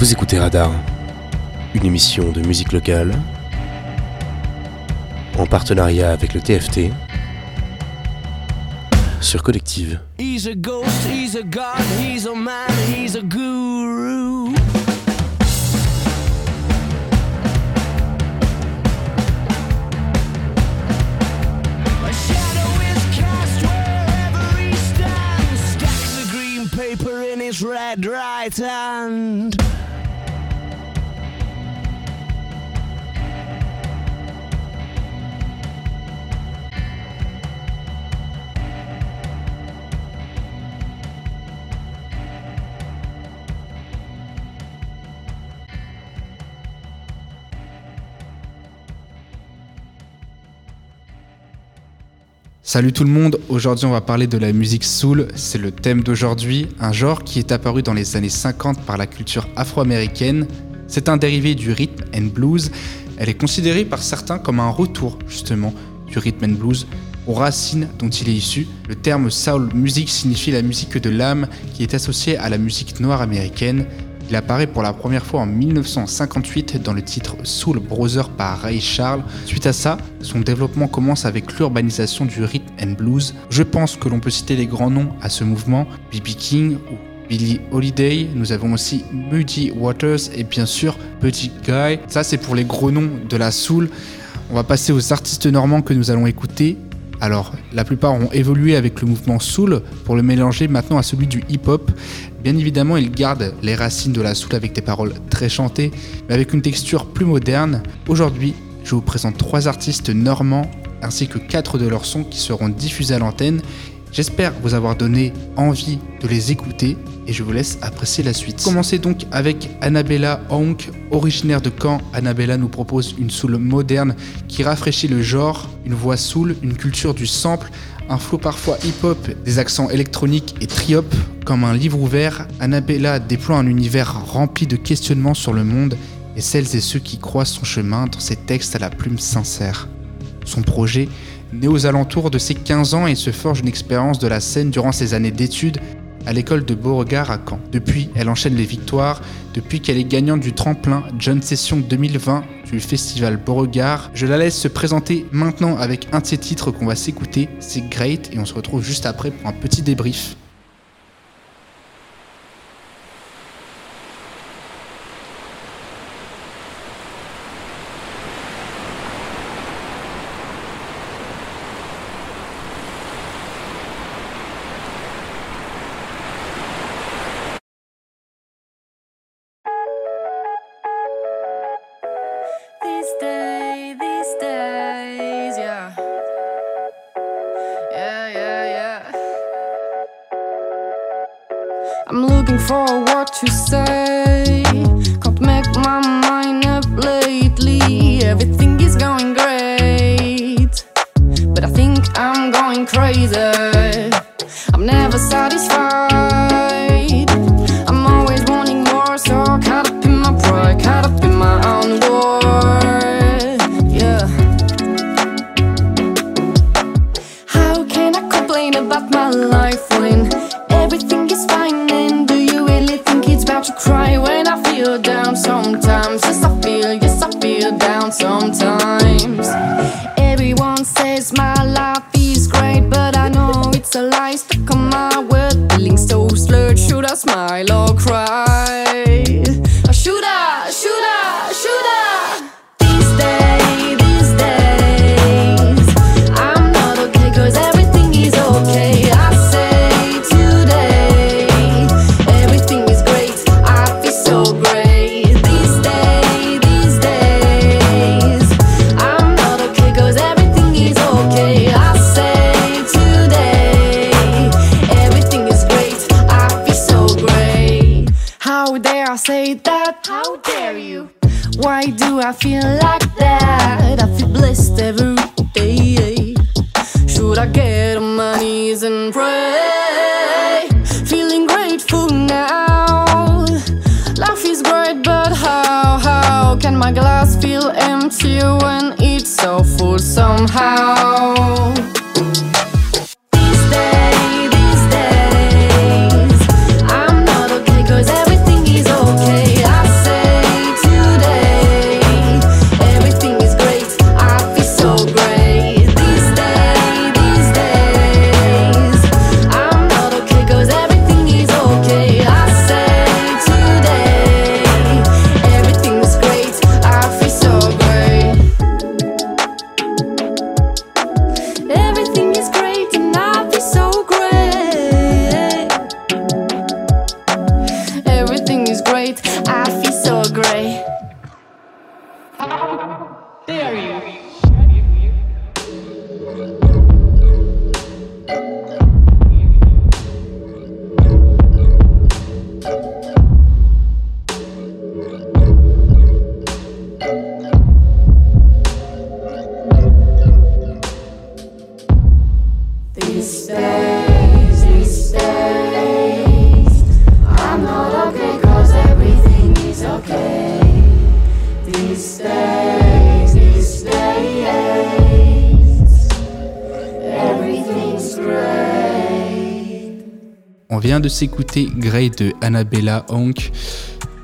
Vous écoutez Radar, une émission de musique locale en partenariat avec le TFT sur Collective. He's a ghost, he's a god, he's a man, he's a guru. Paper in his red right hand. Salut tout le monde, aujourd'hui on va parler de la musique soul, c'est le thème d'aujourd'hui, un genre qui est apparu dans les années 50 par la culture afro-américaine. C'est un dérivé du rhythm and blues, elle est considérée par certains comme un retour justement du rhythm and blues aux racines dont il est issu. Le terme soul music signifie la musique de l'âme qui est associée à la musique noire américaine il apparaît pour la première fois en 1958 dans le titre Soul Brother par Ray Charles. Suite à ça, son développement commence avec l'urbanisation du rhythm and blues. Je pense que l'on peut citer les grands noms à ce mouvement, B.B. King ou Billy Holiday, nous avons aussi Muddy Waters et bien sûr Buddy Guy. Ça c'est pour les gros noms de la soul. On va passer aux artistes normands que nous allons écouter. Alors, la plupart ont évolué avec le mouvement soul pour le mélanger maintenant à celui du hip-hop. Bien évidemment, ils gardent les racines de la soul avec des paroles très chantées, mais avec une texture plus moderne. Aujourd'hui, je vous présente trois artistes normands ainsi que quatre de leurs sons qui seront diffusés à l'antenne. J'espère vous avoir donné envie de les écouter et je vous laisse apprécier la suite. Commencez donc avec Annabella Honk, originaire de Caen. Annabella nous propose une soul moderne qui rafraîchit le genre, une voix soul, une culture du sample, un flow parfois hip-hop, des accents électroniques et triop. Comme un livre ouvert, Annabella déploie un univers rempli de questionnements sur le monde et celles et ceux qui croisent son chemin dans ses textes à la plume sincère. Son projet, né aux alentours de ses 15 ans et se forge une expérience de la scène durant ses années d'études, à l'école de Beauregard à Caen. Depuis, elle enchaîne les victoires, depuis qu'elle est gagnante du tremplin John Session 2020 du festival Beauregard. Je la laisse se présenter maintenant avec un de ses titres qu'on va s'écouter, c'est Great, et on se retrouve juste après pour un petit débrief. S'écouter Grey de Annabella Honk.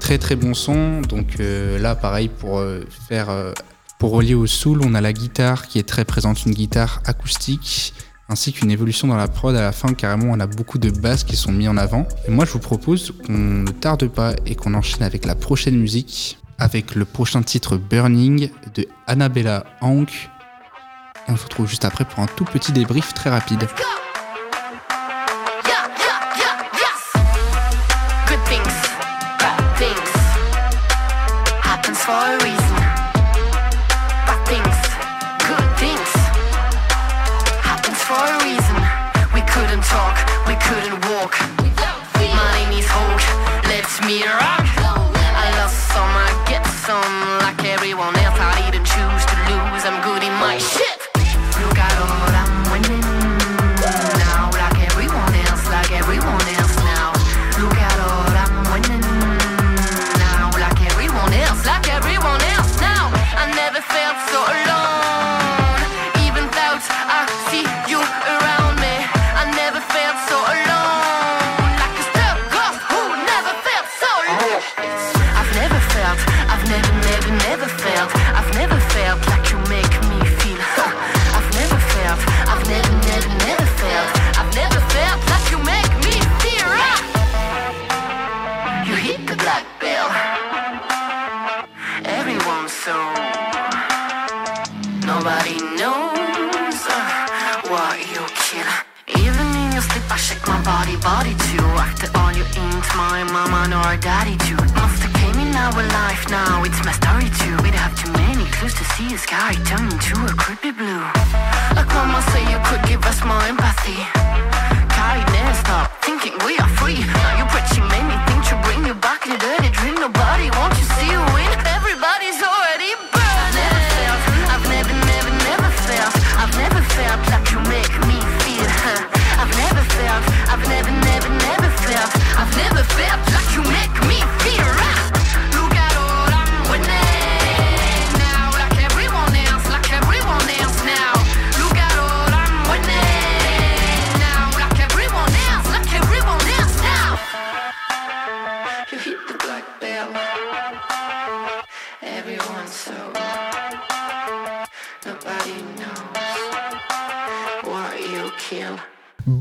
Très très bon son. Donc euh, là, pareil, pour euh, faire. euh, pour relier au soul, on a la guitare qui est très présente, une guitare acoustique, ainsi qu'une évolution dans la prod à la fin. Carrément, on a beaucoup de basses qui sont mis en avant. Et moi, je vous propose qu'on ne tarde pas et qu'on enchaîne avec la prochaine musique, avec le prochain titre Burning de Annabella Hank. Et on se retrouve juste après pour un tout petit débrief très rapide.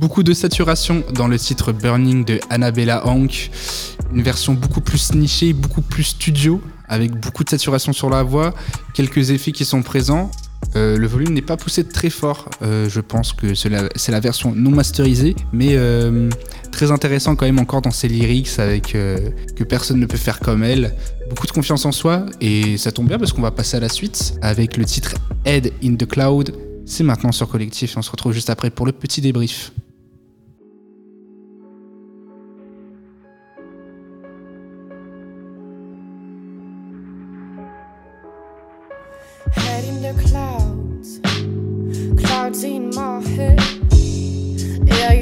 Beaucoup de saturation dans le titre Burning de Annabella Hank. Une version beaucoup plus nichée, beaucoup plus studio, avec beaucoup de saturation sur la voix, quelques effets qui sont présents. Euh, le volume n'est pas poussé très fort. Euh, je pense que c'est la, version non masterisée, mais euh, très intéressant quand même encore dans ses lyrics, avec que personne ne peut faire comme elle. Beaucoup de confiance en soi, et ça tombe bien parce qu'on va passer à la suite avec le titre Head in the Cloud. C'est maintenant sur Collectif et on se retrouve juste après pour le petit débrief.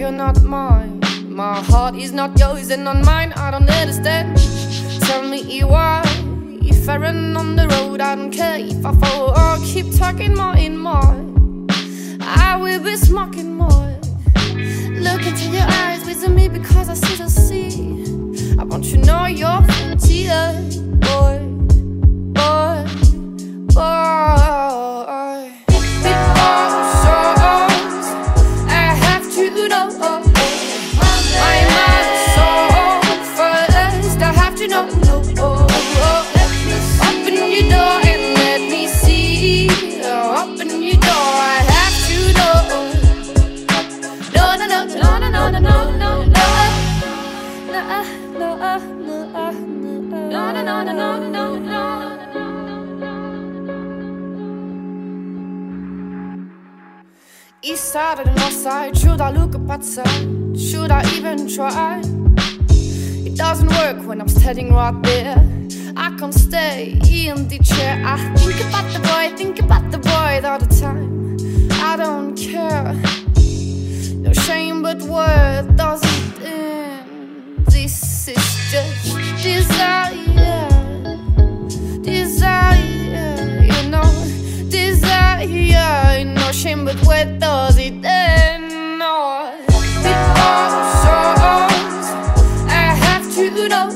You're not mine. My heart is not yours and not mine. I don't understand. Tell me why. If I run on the road, I don't care if I fall or keep talking more and more. I will be smoking more. Look into your eyes, with me because I see the sea. I want you to know you're frontier, boy, boy boy. East side or the side? Should I look up outside? Should I even try? It doesn't work when I'm standing right there. I can't stay in the chair. I think about the boy, think about the boy all the time. I don't care. No shame, but where does it end? This is just. Desire, no no Oh, I have to know.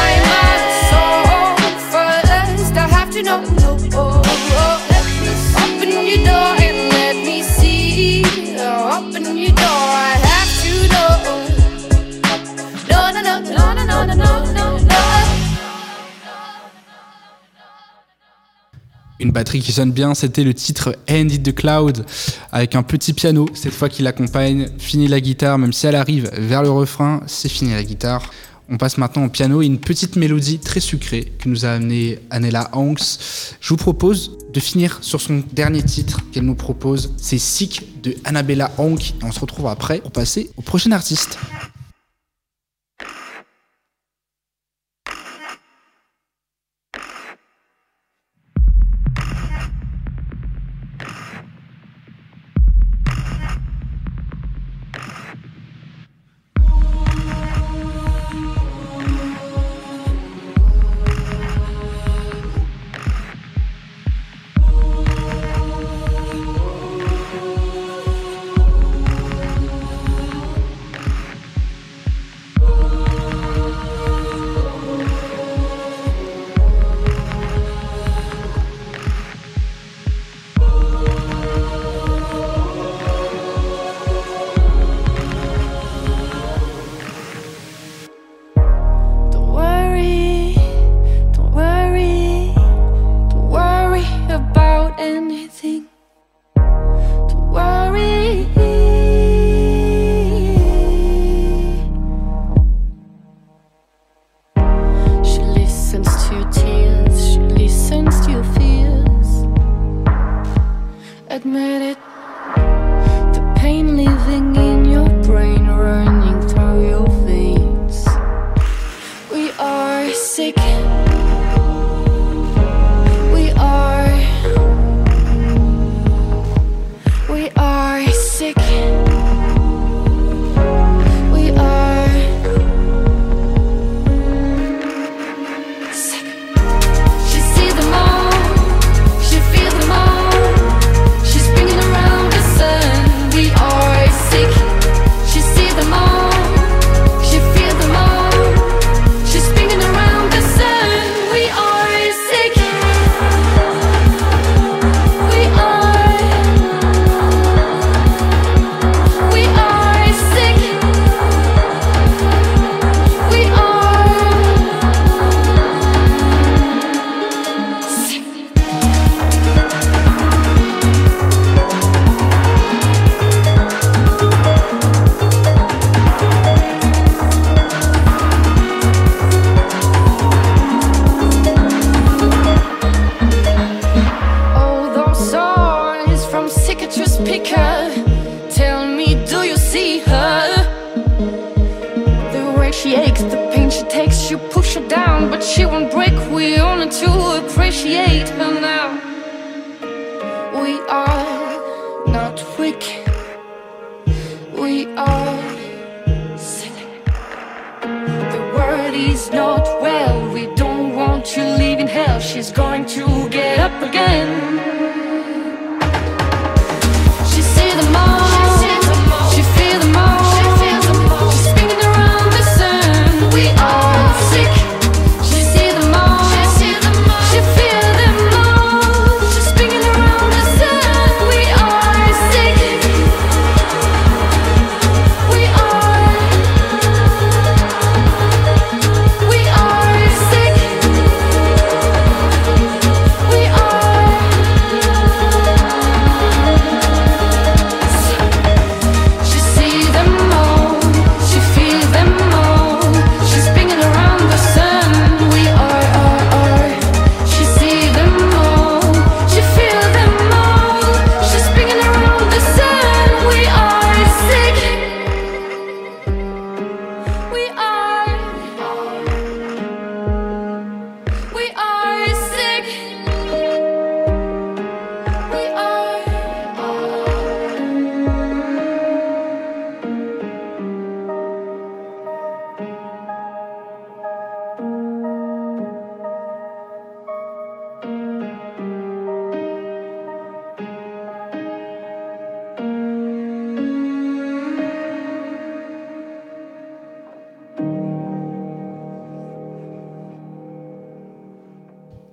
I'm not so first I have to know. Open your door une batterie qui sonne bien, c'était le titre End the Cloud avec un petit piano, cette fois qui l'accompagne, fini la guitare, même si elle arrive vers le refrain, c'est fini la guitare. On passe maintenant au piano et une petite mélodie très sucrée que nous a amené Anela Hanks. Je vous propose de finir sur son dernier titre qu'elle nous propose, c'est Sick de Annabella Hank on se retrouve après pour passer au prochain artiste.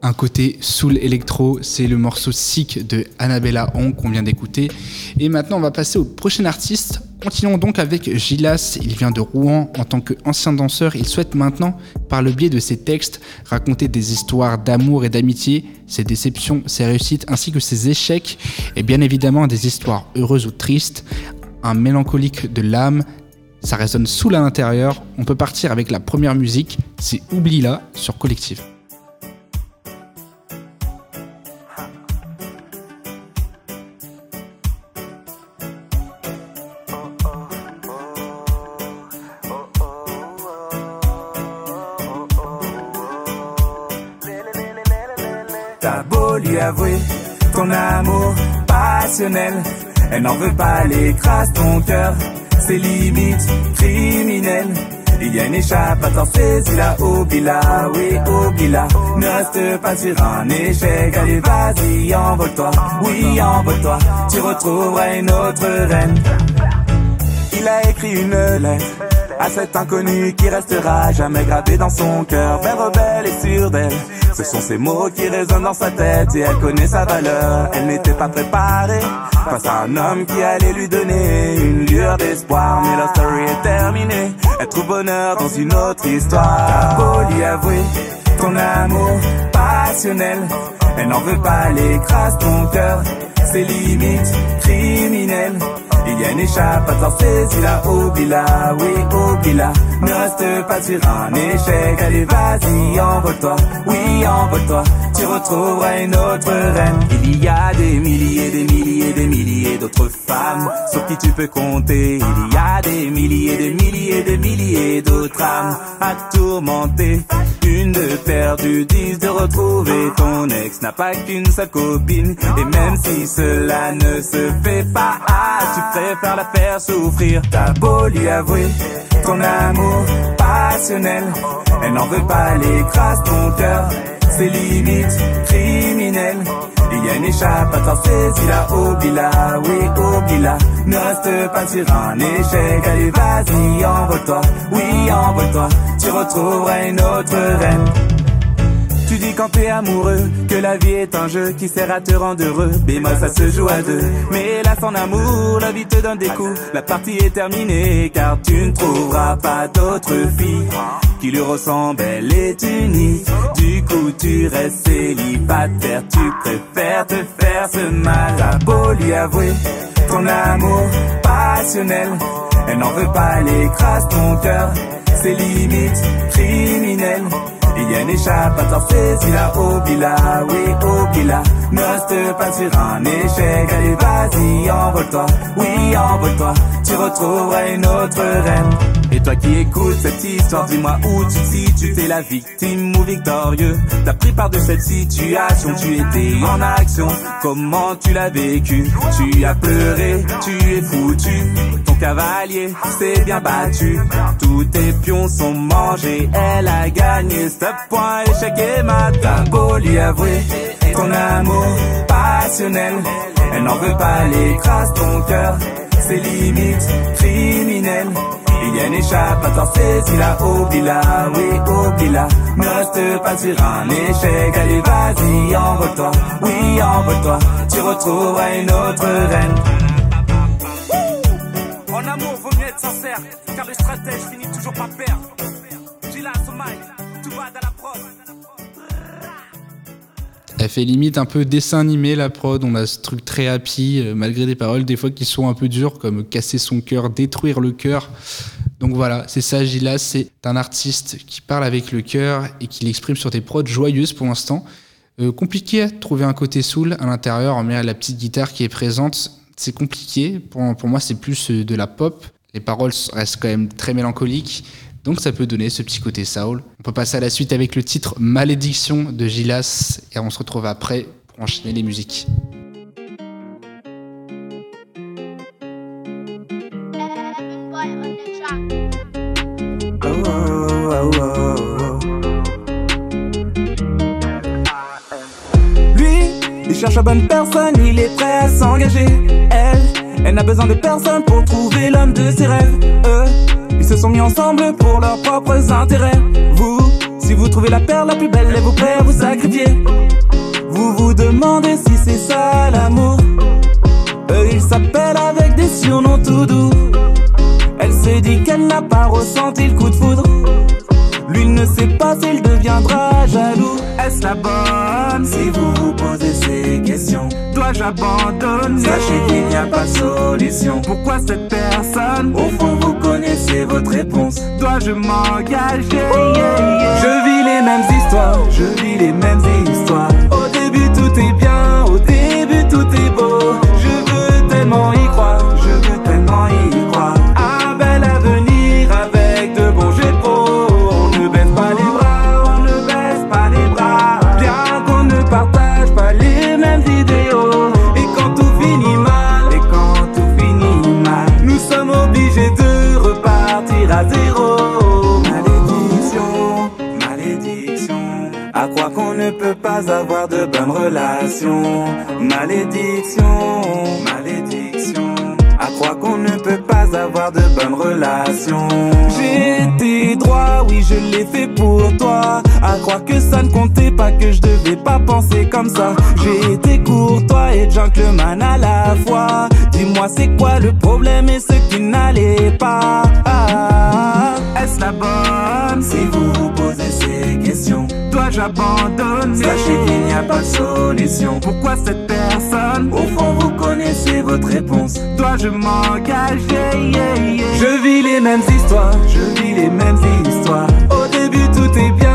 Un côté soul électro, c'est le morceau Sick de Annabella Hong qu'on vient d'écouter. Et maintenant on va passer au prochain artiste. Continuons donc avec Gilas, il vient de Rouen en tant qu'ancien danseur, il souhaite maintenant, par le biais de ses textes, raconter des histoires d'amour et d'amitié, ses déceptions, ses réussites ainsi que ses échecs, et bien évidemment des histoires heureuses ou tristes, un mélancolique de l'âme, ça résonne sous l'intérieur. On peut partir avec la première musique, c'est Oublie-la sur Collectif. Elle n'en veut pas, elle écrase ton cœur, ses limites criminelles. Il y a une échappatoire, saisis-la, oublie-la, oui, oublie-la. Ne reste pas sur un échec, allez, vas-y, envole-toi, oui, envole-toi. Tu retrouveras une autre reine. Il a écrit une lettre à cet inconnu qui restera jamais gravé dans son cœur. Belle rebelle et sûre d'elle. Ce sont ces mots qui résonnent dans sa tête et elle connaît sa valeur. Elle n'était pas préparée face à un homme qui allait lui donner une lueur d'espoir. Mais la story est terminée. Elle trouve bonheur dans une autre histoire. T'as lui avouer ton amour passionnel. Elle n'en veut pas, elle écrase ton cœur. Ses limites criminelles. Il y a une échappatoire, saisis-la, oublie-la, oui, oublie-la. Ne reste pas sur un échec, allez, vas-y, envole-toi, oui, envole-toi. Tu retrouveras une autre reine. Il y a des milliers, des milliers, des milliers d'autres femmes sur qui tu peux compter. Il y a des milliers, des milliers, des milliers d'autres âmes à tourmenter. Une de perdue, dix de retrouver. Ton ex n'a pas qu'une seule copine. Et même si cela ne se fait pas, ah, tu préfères la faire souffrir. T'as beau lui avouer ton amour passionnel. Elle n'en veut pas, écrase ton cœur. Ses limites criminelles. Il y a une échappatoire, saisis-la, oublie-la, oui, oublie-la. Ne reste pas sur un échec, allez, vas-y, envole-toi, oui, envole-toi. Tu retrouveras une autre reine. Quand t'es amoureux que la vie est un jeu qui sert à te rendre heureux. Bémol, ça se joue à deux. Mais là, sans amour, la vie te donne des coups. La partie est terminée car tu ne trouveras pas d'autre fille qui lui ressemble. Elle est unique. Du coup, tu restes célibataire. Tu préfères te faire ce mal. T'as beau lui avouer ton amour passionnel. Elle n'en veut pas, elle écrase ton cœur. Ses limites criminelles. Il y a une échappatoire, saisis-la, oublie-la, oui, oublie-la. Ne reste pas sur un échec, allez, vas-y, envole-toi, oui, envole-toi. Tu retrouveras une autre reine. Et toi qui écoutes cette histoire, dis-moi où tu te situes, t'es la victime ou victorieux? T'as pris part de cette situation, tu étais en action. Comment tu l'as vécu? Tu as pleuré, tu es foutu. Ton cavalier s'est bien battu. Tous tes pions sont mangés, elle a gagné. Stop, point, échec et mat. Beau lui avouer ton amour passionnel. Elle n'en veut pas, elle écrase ton cœur. Ses limites criminelles. Il y a une échappatoire, saisis-la, oublie-la, oui, oublie-la. Ne reste pas sur un échec, allez, vas-y, envole-toi, oui, envole-toi. Tu retrouveras une autre reine. En amour, vaut mieux être sincère, car le stratège finit toujours par perdre. Gila, Somaï, tout va dans la prod. Elle fait limite un peu dessin animé la prod, on a ce truc très happy, euh, malgré des paroles des fois qui sont un peu dures, comme casser son cœur, détruire le cœur. Donc voilà, c'est ça Gilas, c'est un artiste qui parle avec le cœur et qui l'exprime sur des prods joyeuses pour l'instant. Euh, compliqué à trouver un côté soul à l'intérieur, mais la petite guitare qui est présente, c'est compliqué. Pour, pour moi, c'est plus euh, de la pop. Les paroles restent quand même très mélancoliques. Donc ça peut donner ce petit côté soul. On peut passer à la suite avec le titre Malédiction de Gilas et on se retrouve après pour enchaîner les musiques. Bonne personne, il est prêt à s'engager. Elle, elle n'a besoin de personne pour trouver l'homme de ses rêves. Eux, ils se sont mis ensemble pour leurs propres intérêts. Vous, si vous Trouvez la perle la plus belle et vous prêt à vous sacrifier. Vous vous demandez si c'est ça l'amour. Eux ils s'appellent avec des surnoms tout doux. Elle se dit qu'elle n'a pas ressenti le coup de foudre. Lui ne sait pas s'il deviendra jaloux. La bonne? Si vous vous posez ces questions Dois-je abandonner Sachez qu'il n'y a pas de solution. Pourquoi cette personne? Au fond, vous connaissez votre réponse. Dois-je m'engager? Je vis les mêmes histoires, je vis les mêmes histoires. Au début, tout est bien, au début, tout est beau. Relations. Malédiction, malédiction. À croire qu'on ne peut pas avoir de bonnes relations. J'ai été droit, oui, je l'ai fait pour toi. À croire que ça ne comptait pas, que je devais pas penser comme ça. J'ai été courtois et gentleman à la fois. Dis-moi, c'est quoi le problème et ce qui n'allait pas? Ah, Est-ce la bonne? Si vous posez ces questions? Dois-je abandonner? Sachez qu'il n'y a pas de solution. Pourquoi cette personne? Au fond, vous connaissez votre réponse. Dois-je m'engager? Yeah, yeah. Je vis les mêmes histoires, je vis les mêmes histoires. Au début, tout est bien,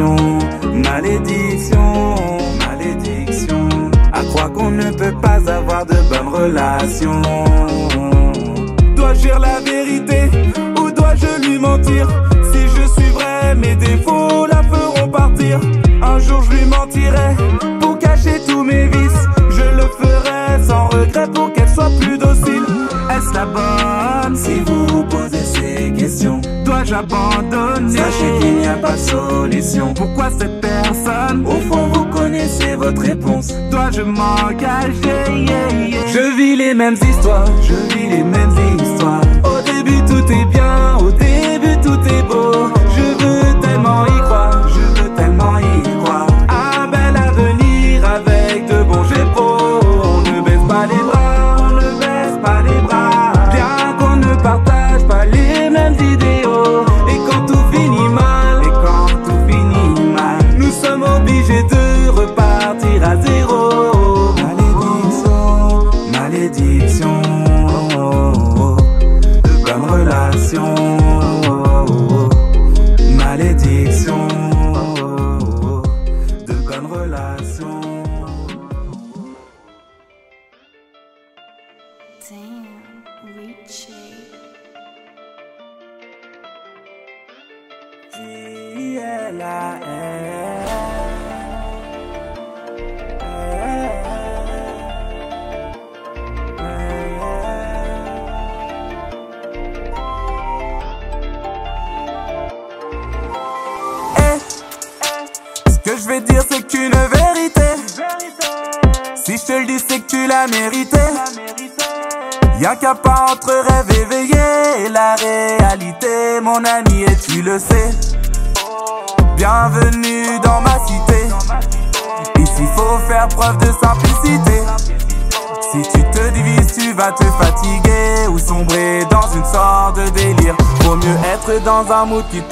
Malédiction, malédiction. À croire qu'on ne peut pas avoir de bonnes relations. Dois-je dire la vérité ou dois-je lui mentir? Si je suis vrai, mes défauts la feront partir. Un jour je lui mentirai pour cacher tous mes vices. Je le ferai sans regret pour qu'elle soit plus docile. Est-ce la bonne si vous questions Dois-je abandonner Sachez qu'il n'y a pas de solution. Pourquoi cette personne? Au fond, vous connaissez votre réponse. Dois-je m'engager? Yeah, yeah. Je vis les mêmes histoires, je vis les mêmes histoires.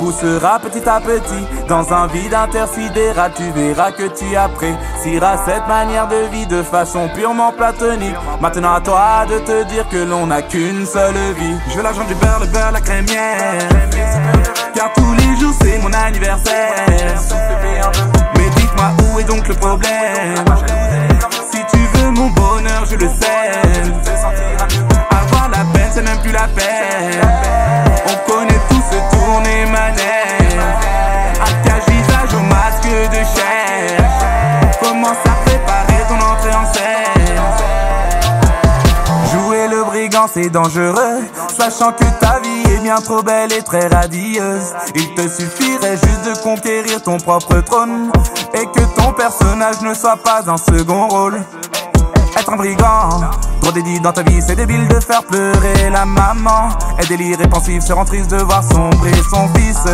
Poussera petit à petit. Dans un vide intersidéral tu verras que tu apprécieras cette manière de vie de façon purement platonique. Maintenant à toi de te dire que l'on n'a qu'une seule vie. Je veux l'argent du beurre, le beurre, la crémière Car tous les jours c'est mon anniversaire. Mais dites-moi où est donc le problème? Si tu veux mon bonheur je le sais c'est même plus la peine. On connaît tous ce tourner manège. Alcage, visage au masque de chef. Commence à préparer ton entrée en scène? Jouer le brigand, c'est dangereux. Sachant que ta vie est bien trop belle et très radieuse. Il te suffirait juste de conquérir ton propre trône. Et que ton personnage ne soit pas un second rôle. Être un brigand, trop dédié dans ta vie, c'est débile de faire pleurer la maman. Et délire répensif, se rend triste de voir sombrer son fils.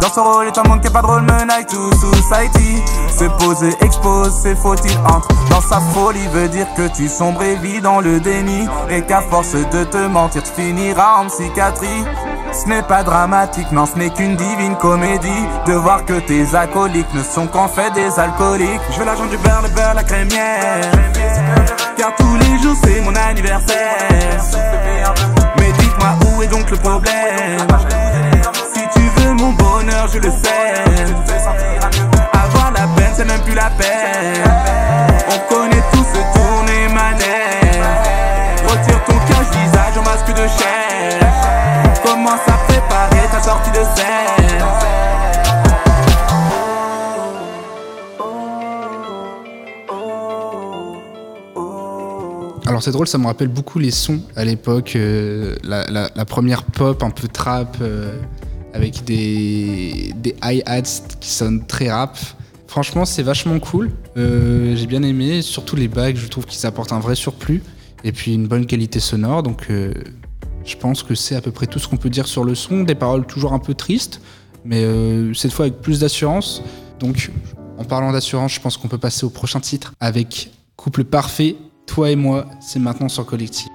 Dans ce rôle, est un monde qui est pas drôle, menaille tout society. Se pose, expose, ses fautes, il entre dans sa folie? Veut dire que tu sombres et vis dans le déni. Et qu'à force de te mentir, tu finiras en psychiatrie. Ce n'est pas dramatique, non, ce n'est qu'une divine comédie. De voir que tes acolytes ne sont qu'en fait des alcooliques. Je veux l'argent du beurre, le beurre, la crémière. Car tous les jours c'est mon anniversaire. Mais dites-moi où est donc le problème? Si tu veux mon bonheur, je le sais. Avoir la peine, c'est même plus la peine. On connaît tous ce tourner manège. Retire ton cache visage en masque de chair. Commence à préparer ta sortie de scène? C'est drôle, ça me rappelle beaucoup les sons à l'époque, euh, la, première pop un peu trap euh, avec des, des hi-hats qui sonnent très rap. Franchement, c'est vachement cool. Euh, J'ai bien aimé, surtout les bags, je trouve qu'ils apportent un vrai surplus et puis une bonne qualité sonore. Donc je pense que c'est à peu près tout ce qu'on peut dire sur le son. Des paroles toujours un peu tristes, mais cette fois avec plus d'assurance. Donc en parlant d'assurance, je pense qu'on peut passer au prochain titre avec Couple parfait, toi et moi, c'est maintenant sur Collectif.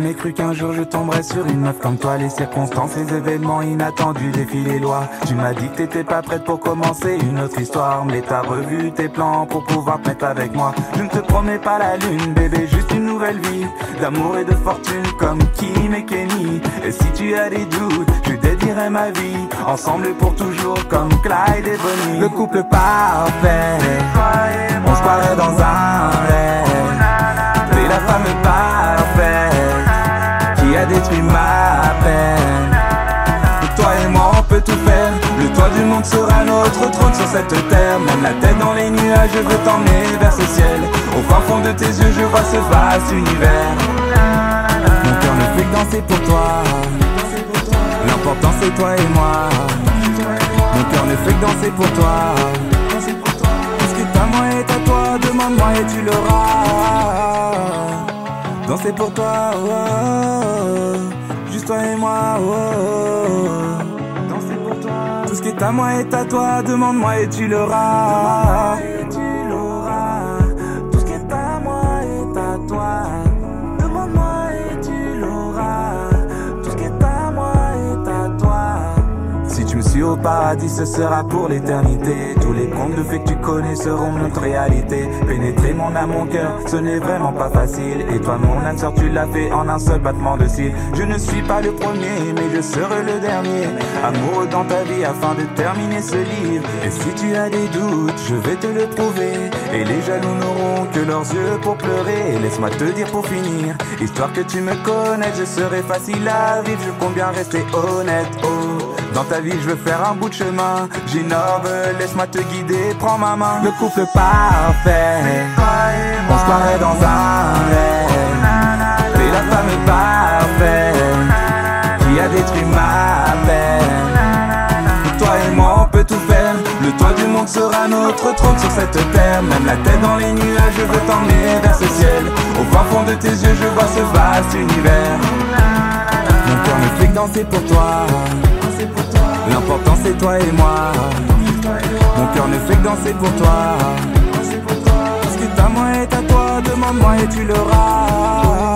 Jamais cru qu'un jour je tomberais sur une meuf comme toi. Les circonstances, les événements inattendus défient les lois. Tu m'as dit que t'étais pas prête pour commencer une autre histoire. Mais t'as revu tes plans pour pouvoir te mettre avec moi. Je ne te promets pas la lune, bébé, juste une nouvelle vie. D'amour et de fortune comme Kim et Kenny. Et si tu as des doutes, je dédierai ma vie. Ensemble pour toujours comme Clyde et Bonnie. Le couple parfait. On se croirait dans un rêve. T'es la femme parfaite détruit ma peine. Toi et moi, on peut tout faire. Le toit du monde sera notre trône sur cette terre. Même la tête dans les nuages, je veux t'emmener vers ce ciel. Au fin fond de tes yeux, je vois ce vaste univers. Mon cœur ne fait que danser pour toi. L'important, c'est toi et moi. Mon cœur ne fait que danser pour toi. Parce que ta moi est à toi, demande-moi et tu l'auras. Pour toi, oh, juste toi et moi. Oh. Danser pour toi. Tout ce qui est à moi est à toi, demande-moi et tu l'auras. Au paradis, ce sera pour l'éternité. Tous les contes de fées que tu connais seront notre réalité. Pénétrer mon âme, mon cœur, ce n'est vraiment pas facile. Et toi, mon âme sœur, tu l'as fait en un seul battement de cils. Je ne suis pas le premier, mais je serai le dernier. Amoureux dans ta vie afin de terminer ce livre. Et si tu as des doutes, je vais te le prouver. Et les jaloux n'auront que leurs yeux pour pleurer. Laisse-moi te dire pour finir, histoire que tu me connaisses, je serai facile à vivre. Je compte bien rester honnête. Oh. Dans ta vie, je veux faire un bout de chemin. J'innove, laisse-moi te guider, prends ma main. Le couple parfait, on se croirait dans un rêve. T'es la femme parfaite qui a détruit ma peine. Toi et moi, on peut tout faire. Le toit du monde sera notre trône sur cette terre. Même la tête dans les nuages, je veux t'emmener vers ce ciel. Au fin fond de tes yeux, je vois ce vaste univers. Mon cœur ne fait danser pour toi. L'important c'est toi et moi. Mon cœur ne fait que danser pour toi. Ce qui est à moi est à toi, demande-moi et tu l'auras.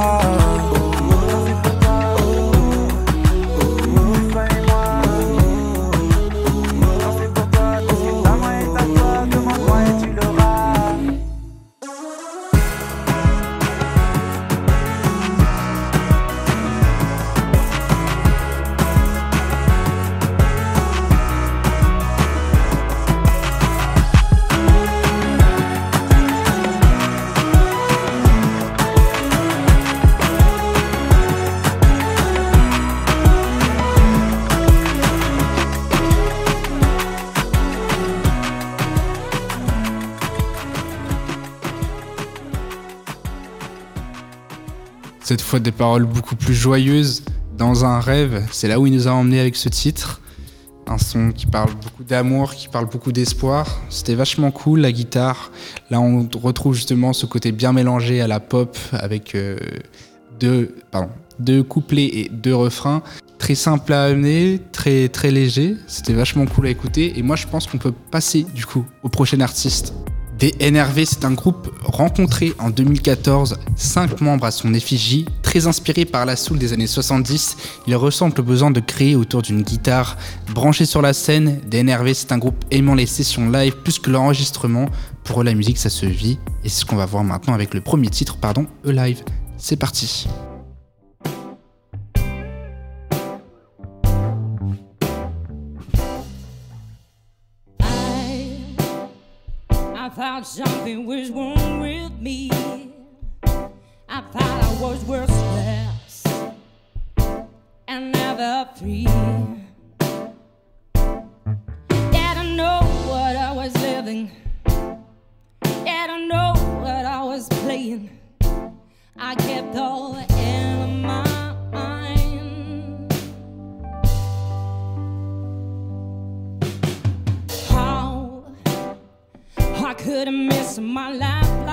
Des paroles beaucoup plus joyeuses, dans un rêve. C'est là où il nous a emmenés avec ce titre. Un son qui parle beaucoup d'amour, qui parle beaucoup d'espoir. C'était vachement cool, la guitare. Là, on retrouve justement ce côté bien mélangé à la pop avec euh, deux, pardon, deux couplets et deux refrains. Très simple à amener, très, très léger. C'était vachement cool à écouter. Et moi, je pense qu'on peut passer du coup au prochain artiste. DNRV, c'est un groupe rencontré en 2014, 5 membres à son effigie, très inspiré par la soul des années 70. Il ressent le besoin de créer autour d'une guitare branchée sur la scène. DNRV, c'est un groupe aimant les sessions live plus que l'enregistrement. Pour eux, la musique, ça se vit. Et c'est ce qu'on va voir maintenant avec le premier titre, pardon, E Live. C'est parti. Thought something was wrong with me. I thought I was worthless and never free. Didn't know what I was living. Didn't know what I was playing. I kept all in I could have missed my life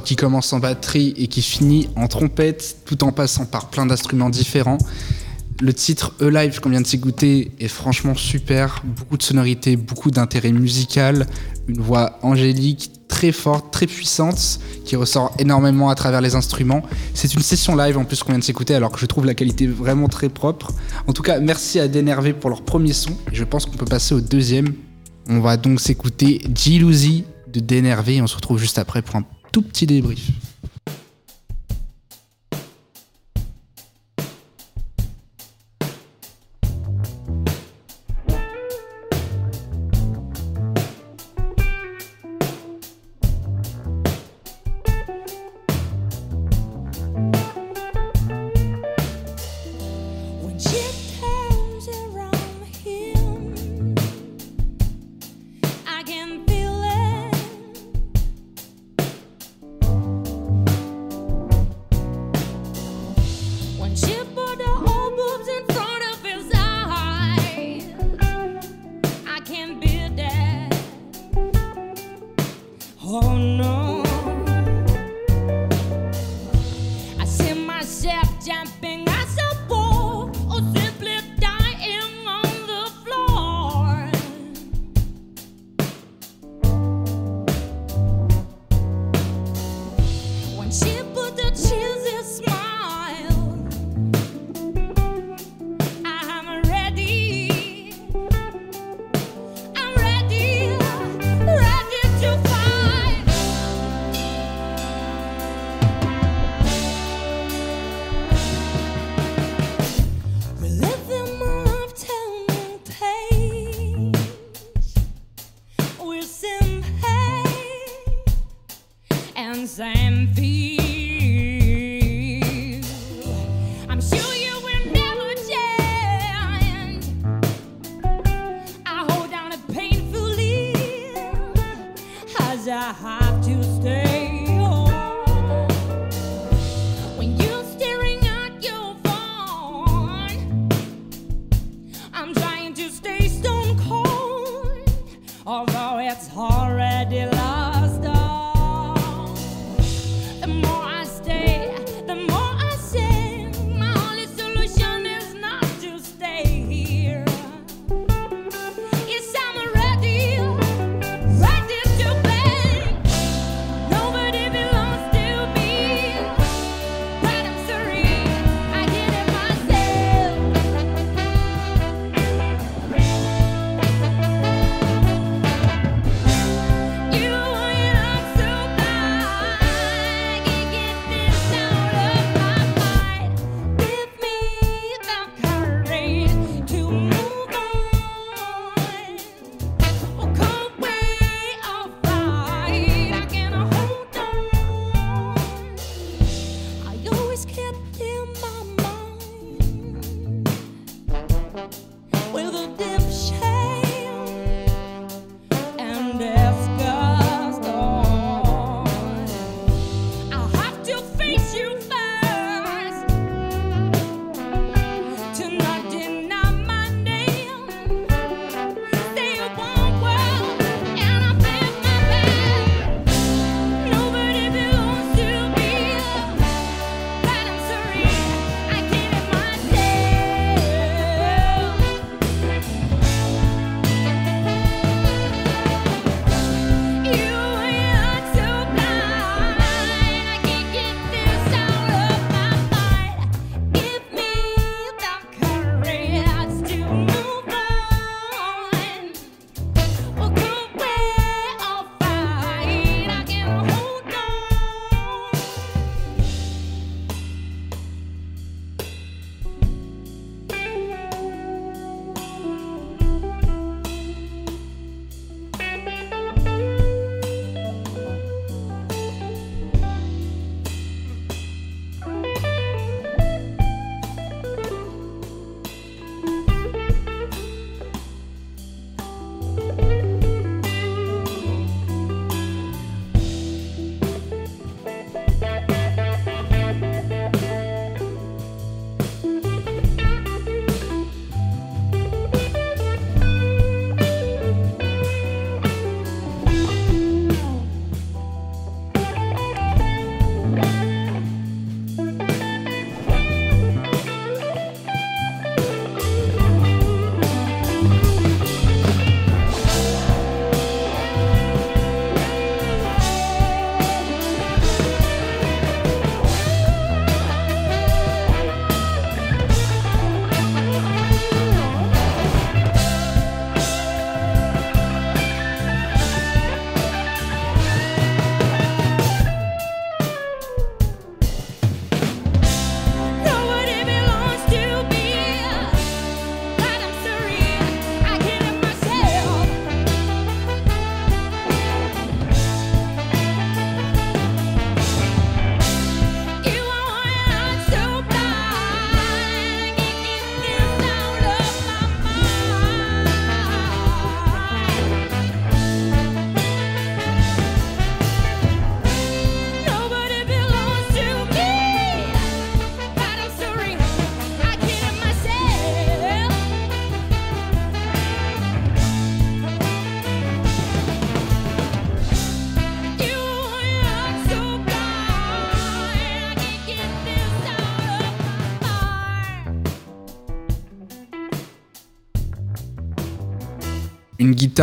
qui commence en batterie et qui finit en trompette, tout en passant par plein d'instruments différents. Le titre Alive qu'on vient de s'écouter est franchement super, beaucoup de sonorités, beaucoup d'intérêt musical, une voix angélique très forte, très puissante, qui ressort énormément à travers les instruments. C'est une session live en plus qu'on vient de s'écouter, alors que je trouve la qualité vraiment très propre. En tout cas, merci à Dénervé pour leur premier son, et je pense qu'on peut passer au deuxième. On va donc s'écouter Gilousie de Dénervé, et on se retrouve juste après pour un tout petit débrief.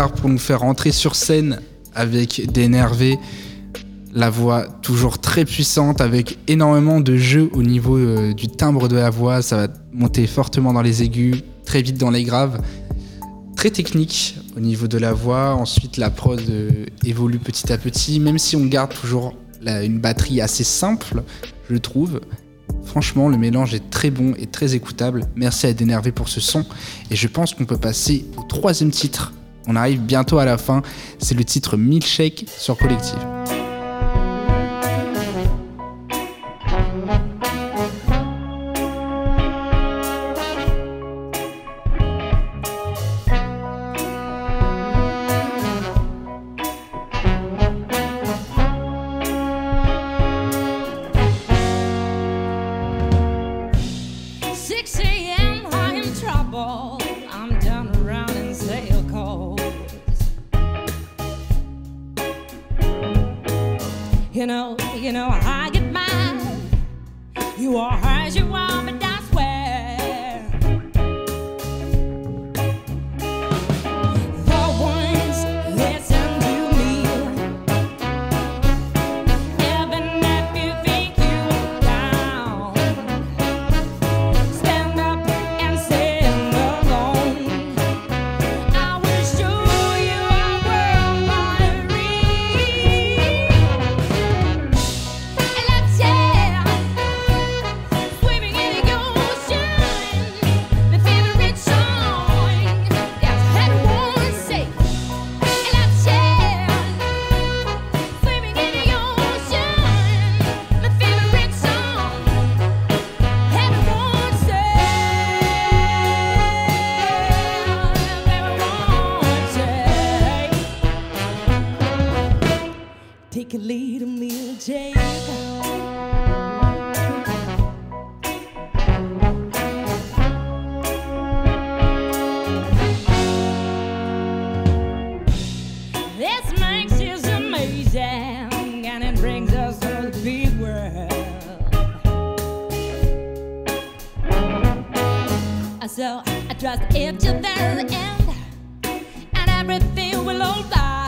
Pour nous faire rentrer sur scène avec d'énervé. La voix toujours très puissante avec énormément de jeu au niveau euh, du timbre de la voix. Ça va monter fortement dans les aigus, très vite dans les graves. Très technique au niveau de la voix. Ensuite, la prod euh, évolue petit à petit, même si on garde toujours une batterie assez simple, je trouve. Franchement, le mélange est très bon et très écoutable. Merci à D'énervé pour ce son. Et je pense qu'on peut passer au troisième titre. On arrive bientôt à la fin. C'est le titre Milkshake sur Collective. So I trust it to the end, and everything will all alright.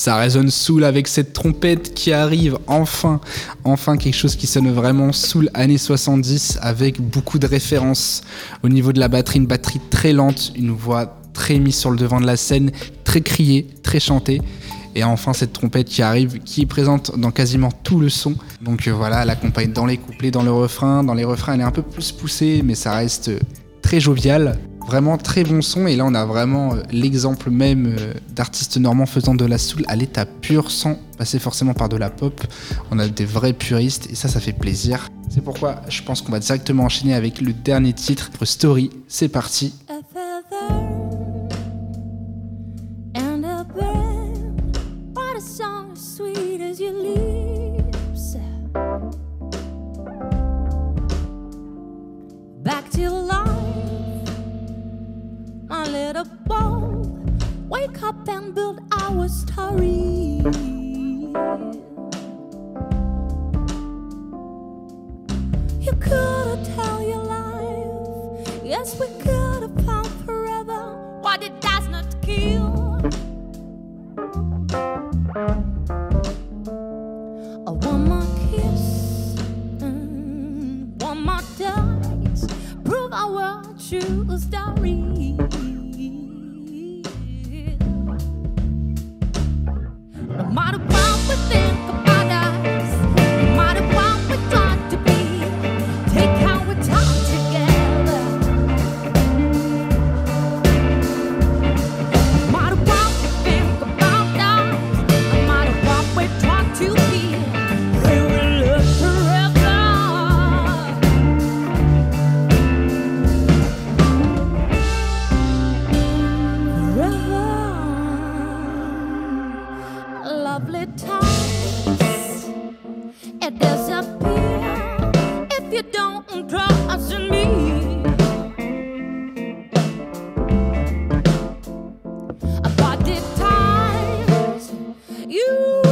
Ça résonne soul avec cette trompette qui arrive enfin, enfin quelque chose qui sonne vraiment soul années 70 avec beaucoup de références au niveau de la batterie, une batterie très lente, une voix très mise sur le devant de la scène, très criée, très chantée. Et enfin cette trompette qui arrive, qui est présente dans quasiment tout le son. Donc euh, voilà, elle accompagne dans les couplets, dans le refrain. Dans les refrains, elle est un peu plus poussée, mais ça reste euh, très jovial. Vraiment très bon son. Et là, on a vraiment euh, l'exemple même euh, d'artistes normands faisant de la soul à l'état pur, sans passer forcément par de la pop. On a des vrais puristes, et ça, ça fait plaisir. C'est pourquoi je pense qu'on va directement enchaîner avec le dernier titre, Story. C'est parti. You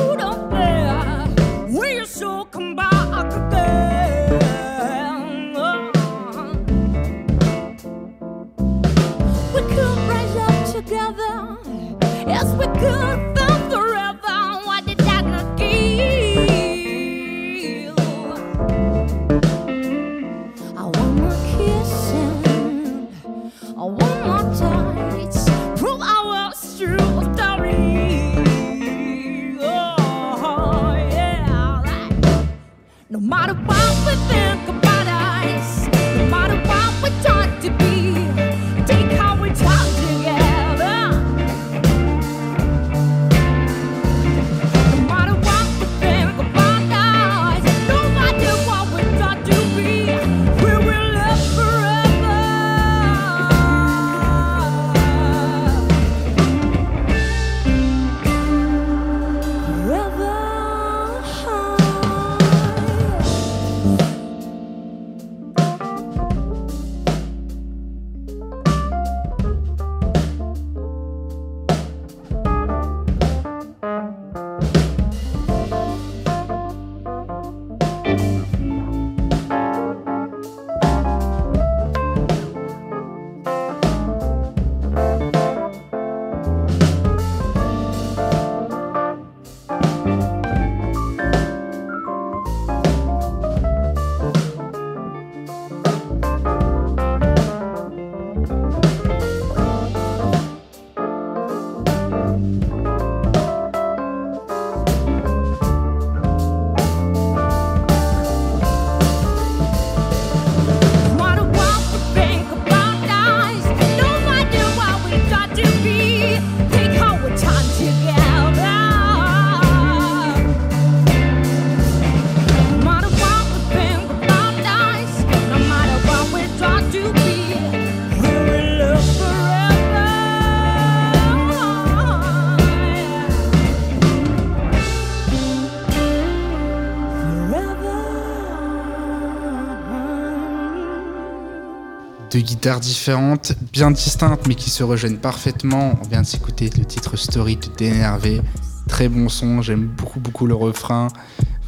Guitares différentes, bien distinctes, mais qui se rejoignent parfaitement. On vient de s'écouter le titre Story de Dénervé. Très bon son, j'aime beaucoup, beaucoup le refrain.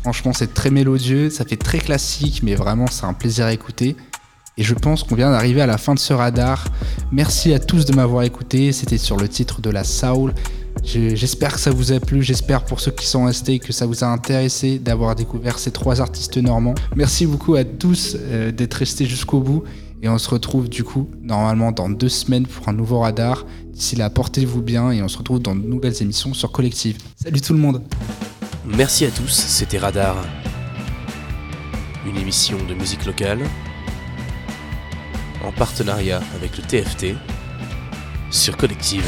Franchement, c'est très mélodieux, ça fait très classique, mais vraiment, c'est un plaisir à écouter. Et je pense qu'on vient d'arriver à la fin de ce radar. Merci à tous de m'avoir écouté. C'était sur le titre de la Soul. Je- J'espère que ça vous a plu, j'espère pour ceux qui sont restés que ça vous a intéressé d'avoir découvert ces trois artistes normands. Merci beaucoup à tous euh, d'être restés jusqu'au bout et on se retrouve du coup normalement dans deux semaines pour un nouveau radar. D'ici là, portez-vous bien et on se retrouve dans de nouvelles émissions sur Collective. Salut tout le monde Merci à tous, c'était Radar. Une émission de musique locale en partenariat avec le TFT sur Collective.